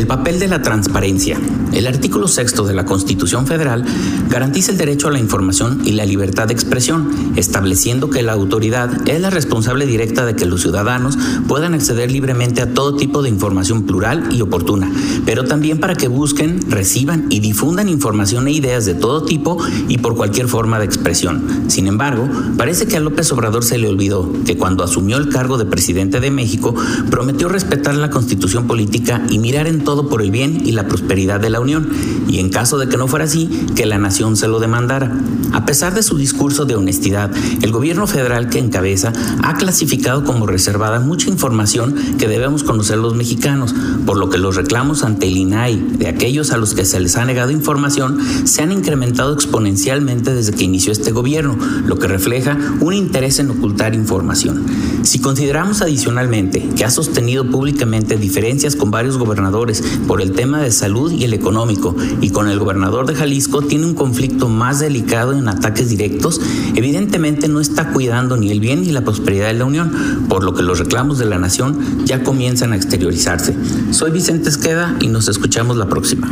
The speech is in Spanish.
El papel de la transparencia. El artículo sexto de la Constitución Federal garantiza el derecho a la información y la libertad de expresión, estableciendo que la autoridad es la responsable directa de que los ciudadanos puedan acceder libremente a todo tipo de información plural y oportuna, pero también para que busquen, reciban y difundan información e ideas de todo tipo y por cualquier forma de expresión. Sin embargo, parece que a López Obrador se le olvidó que cuando asumió el cargo de presidente de México prometió respetar la constitución política y mirar en todo por el bien y la prosperidad de la Unión, y en caso de que no fuera así, que la nación se lo demandara. A pesar de su discurso de honestidad, el gobierno federal que encabeza ha clasificado como reservada mucha información que debemos conocer los mexicanos, por lo que los reclamos ante el INAI de aquellos a los que se les ha negado información se han incrementado exponencialmente desde que inició este gobierno, lo que refleja un interés en ocultar información. Si consideramos adicionalmente que ha sostenido públicamente diferencias con varios gobernadores por el tema de salud y el económico y con el gobernador de Jalisco tiene un conflicto más delicado en ataques directos, evidentemente no está cuidando ni el bien ni la prosperidad de la Unión, por lo que los reclamos de la nación ya comienzan a exteriorizarse. Soy Vicente Esqueda y nos escuchamos la próxima.